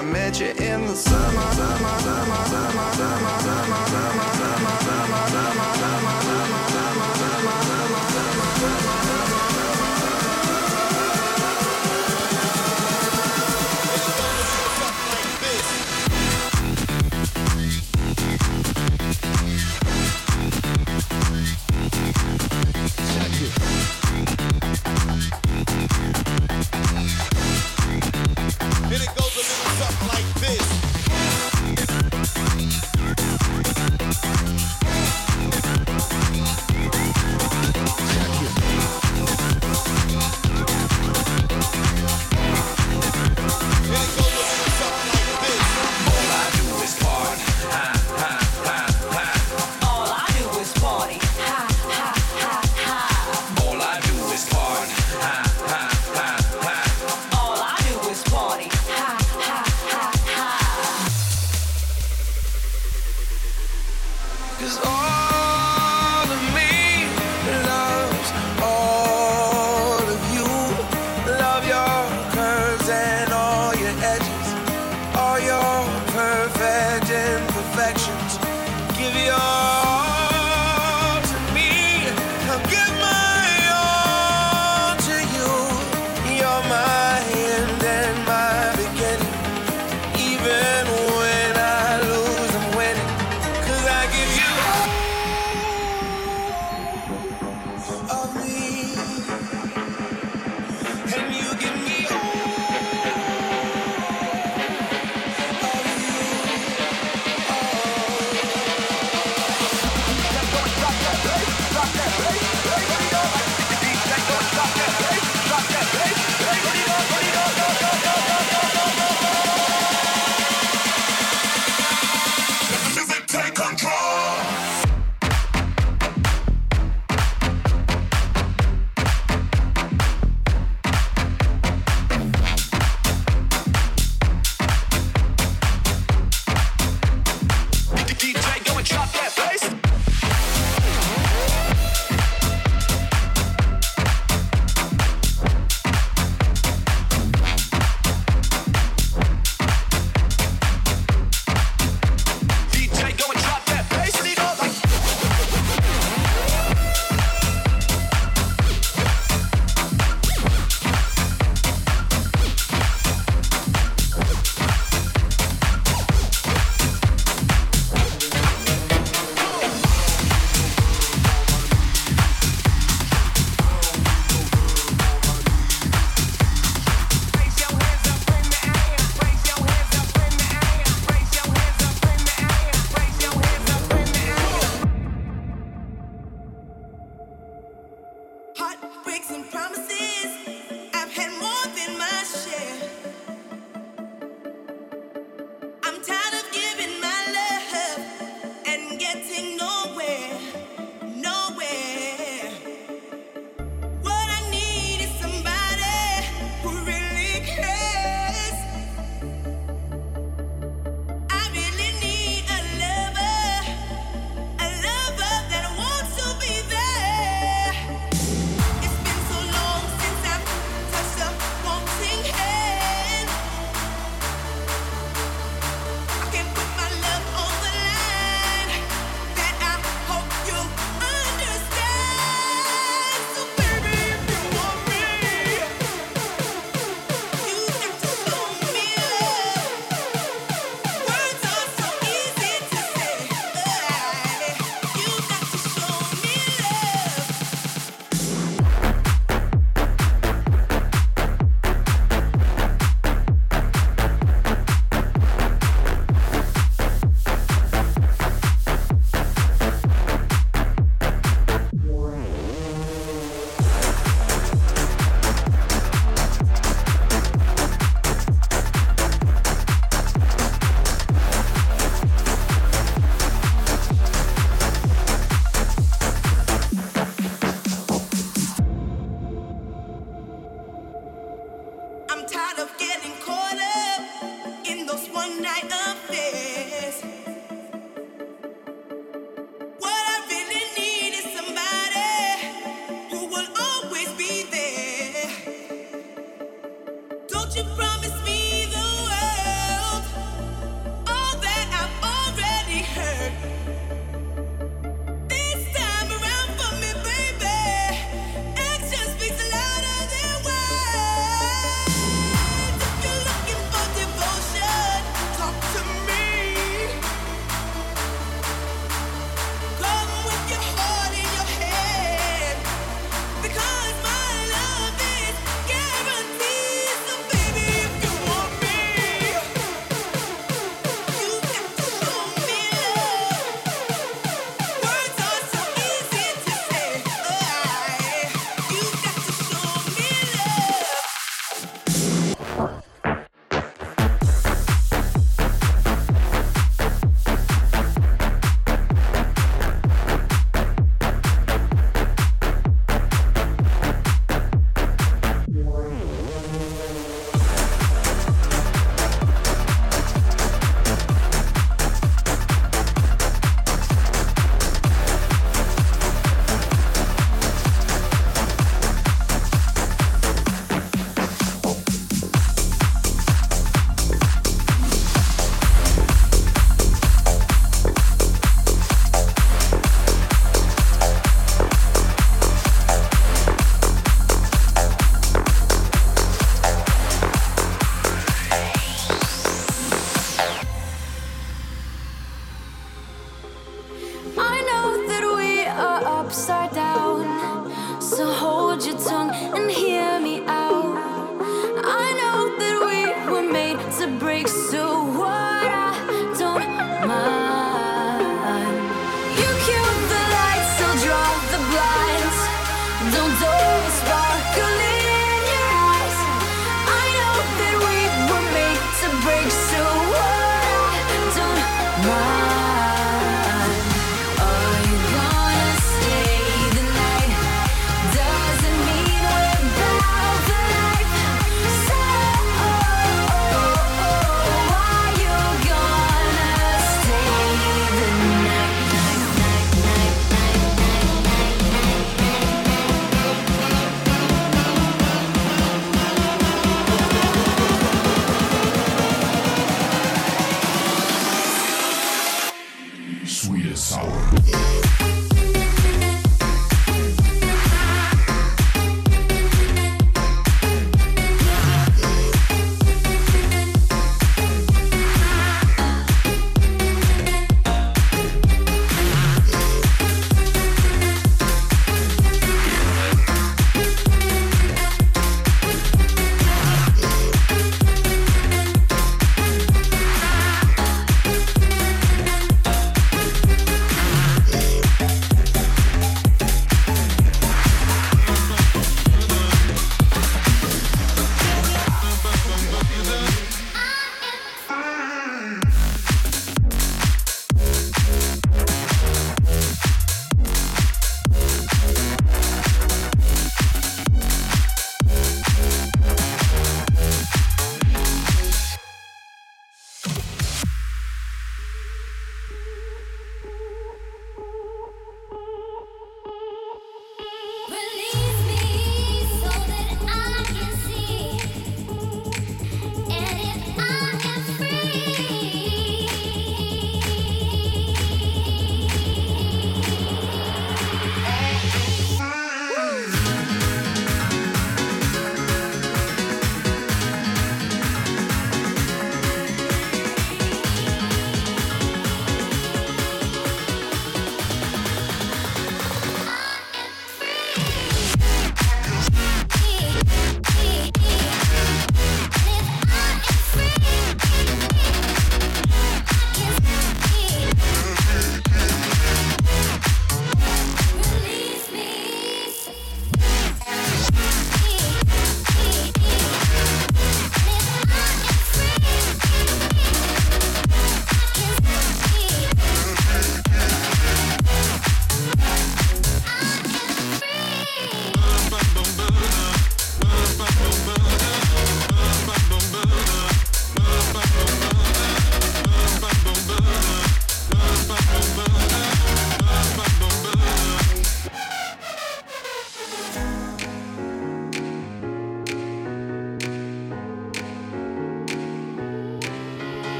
I met you in the summer, summer, summer, summer, summer, summer, summer.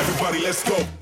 Everybody, let's go.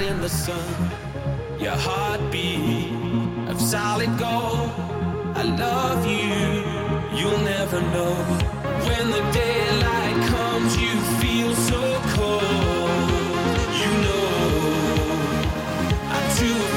out in the sun. Your heartbeat of solid gold. I love you, you'll never know. When the daylight comes, you feel so cold. You know, I do.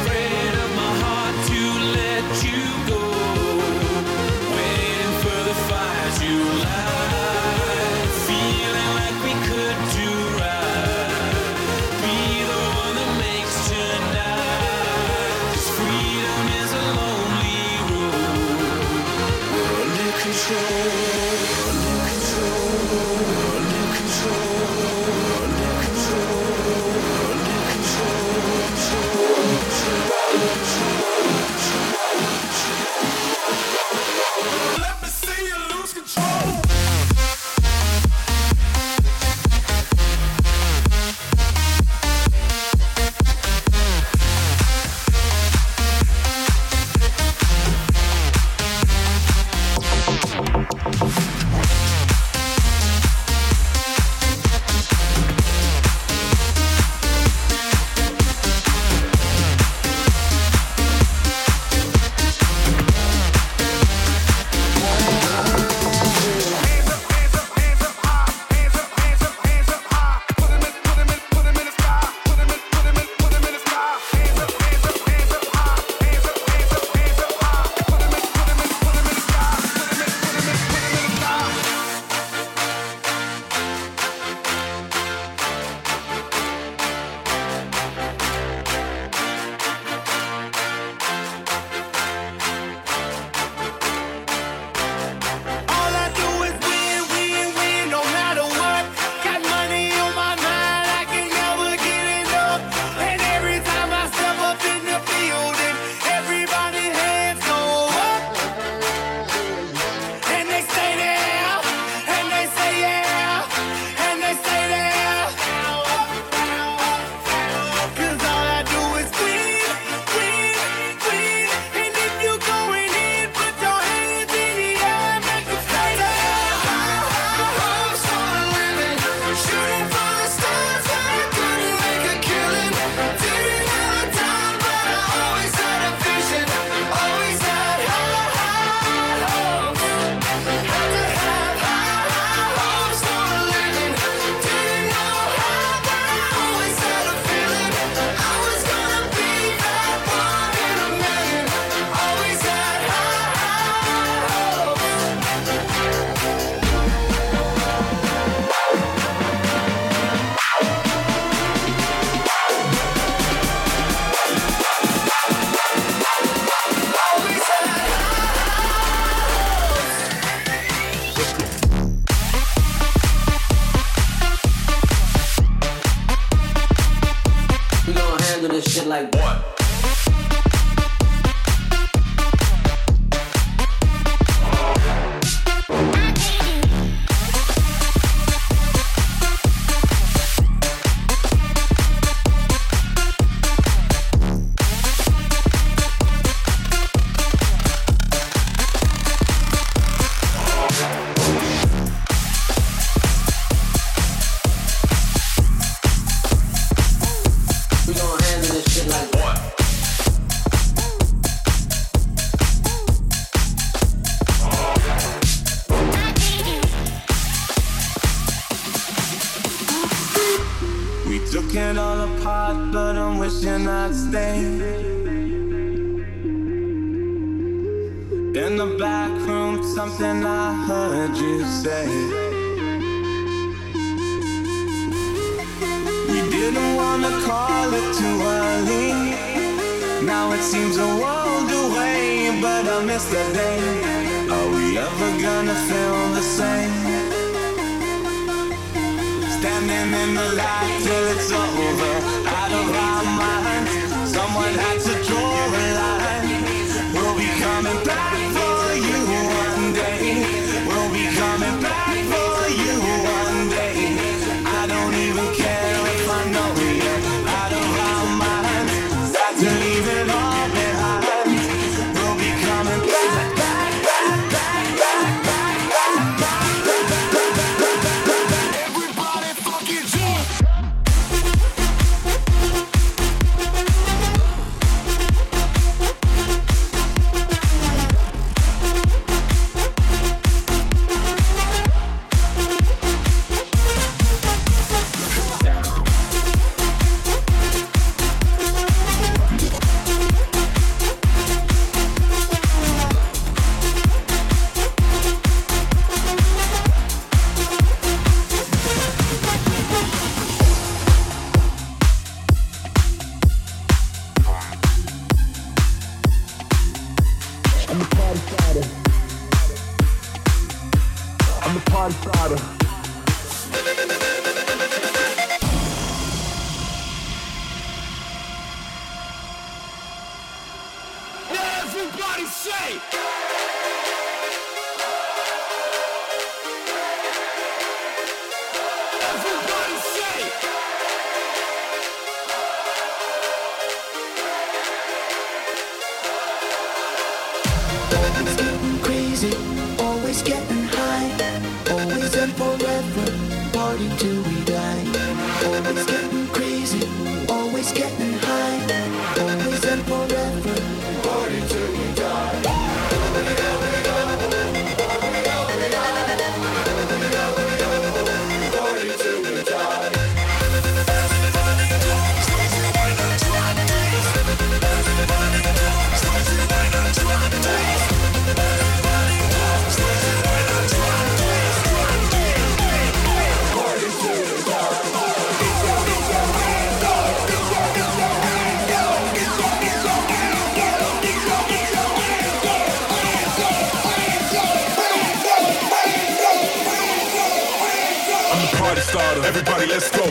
Everybody, let's go.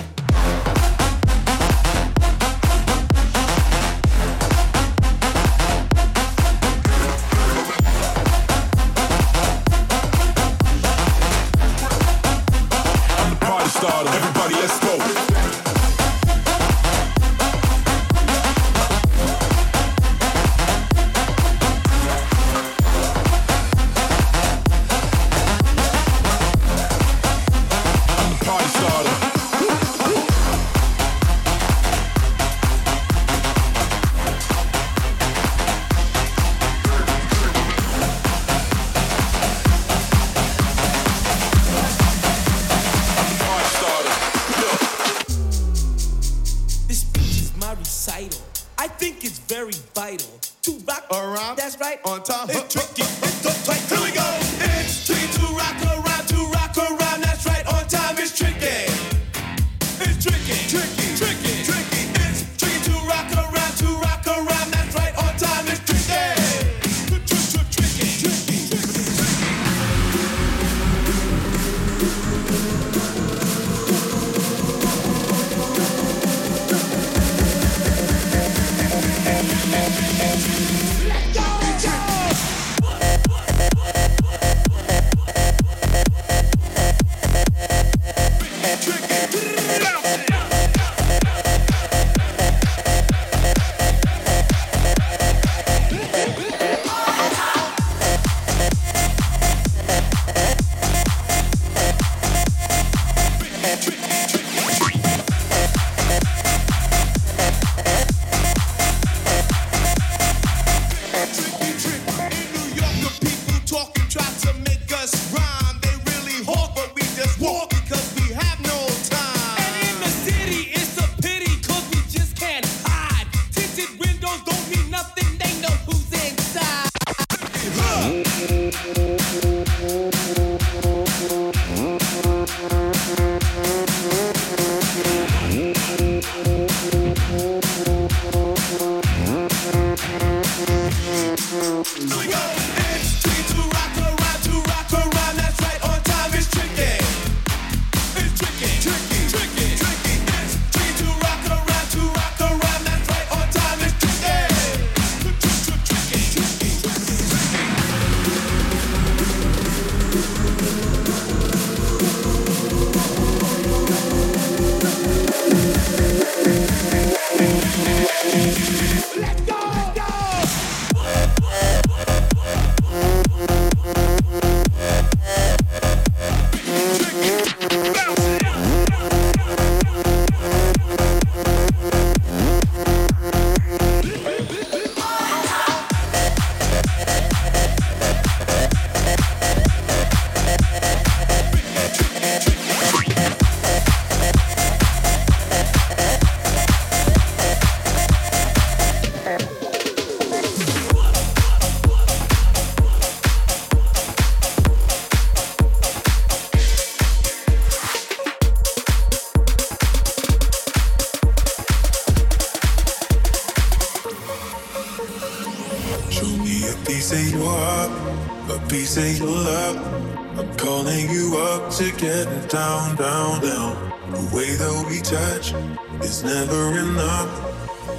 It's never enough.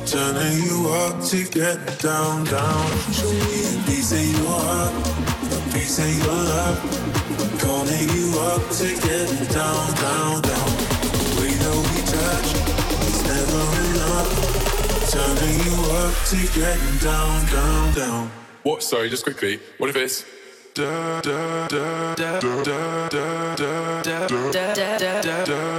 Turning you up to get down, down. Show me a piece of your heart, a piece of your love. Calling you up to get down, down, down. The way that we touch it's never enough. Turning you up to get down, down, down. What? Sorry, just quickly. What if it's da da da da da da da da da da da da da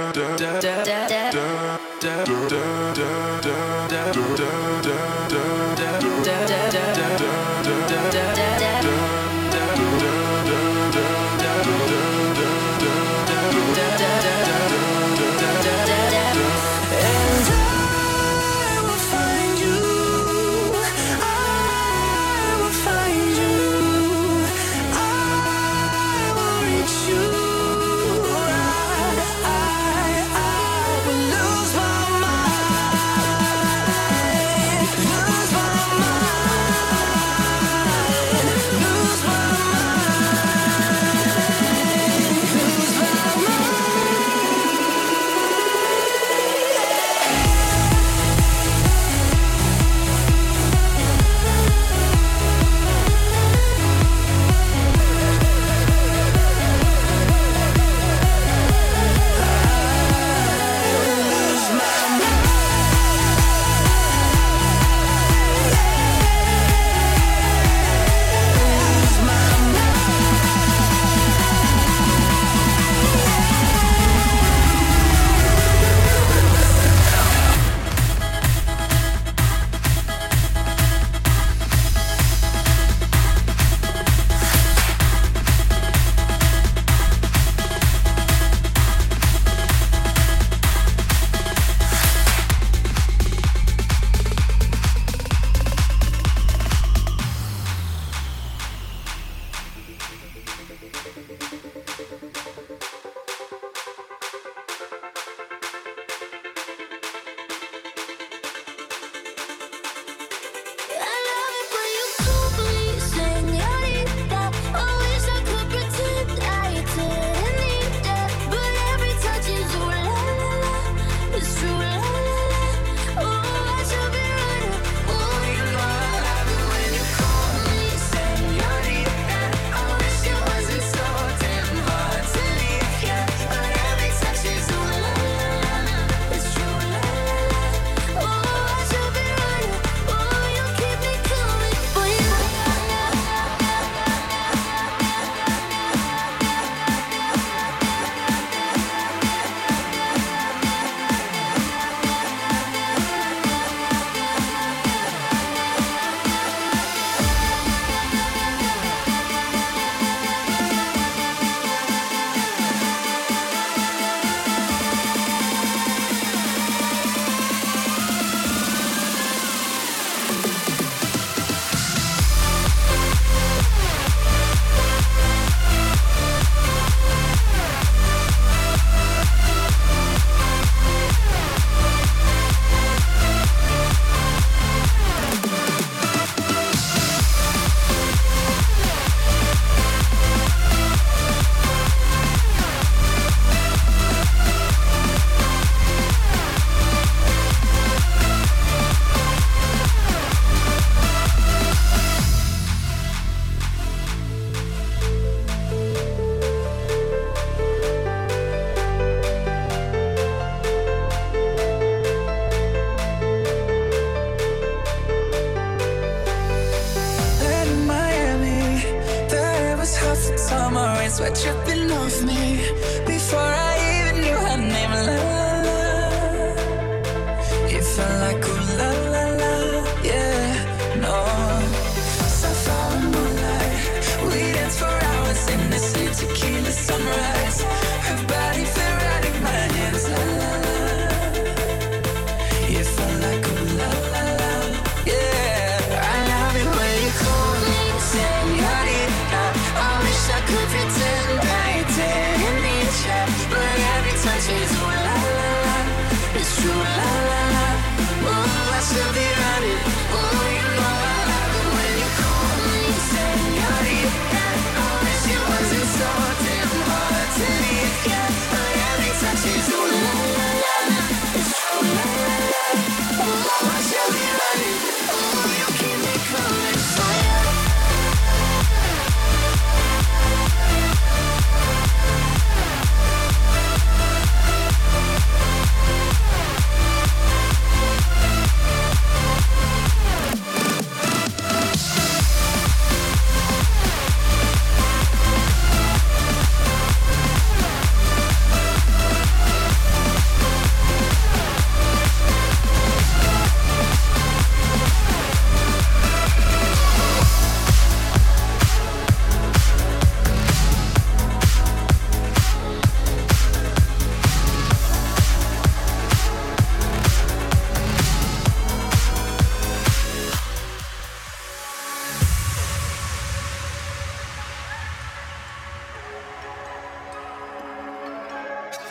It felt like a love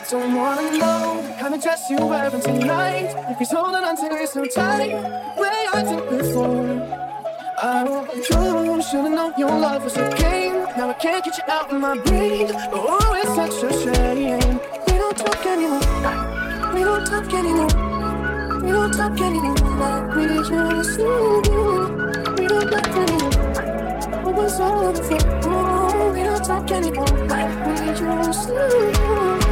the dress you're wearing tonight. If he's holding on to you so tight, way I did before. I hope you should've known your love was a game. Now I can't get you out of my brain. Oh, it's such a shame. We don't talk anymore. We don't talk anymore. We don't talk anymore. Like we used to. We don't talk anymore. What was all the? Oh, we don't talk anymore. Like we used to. We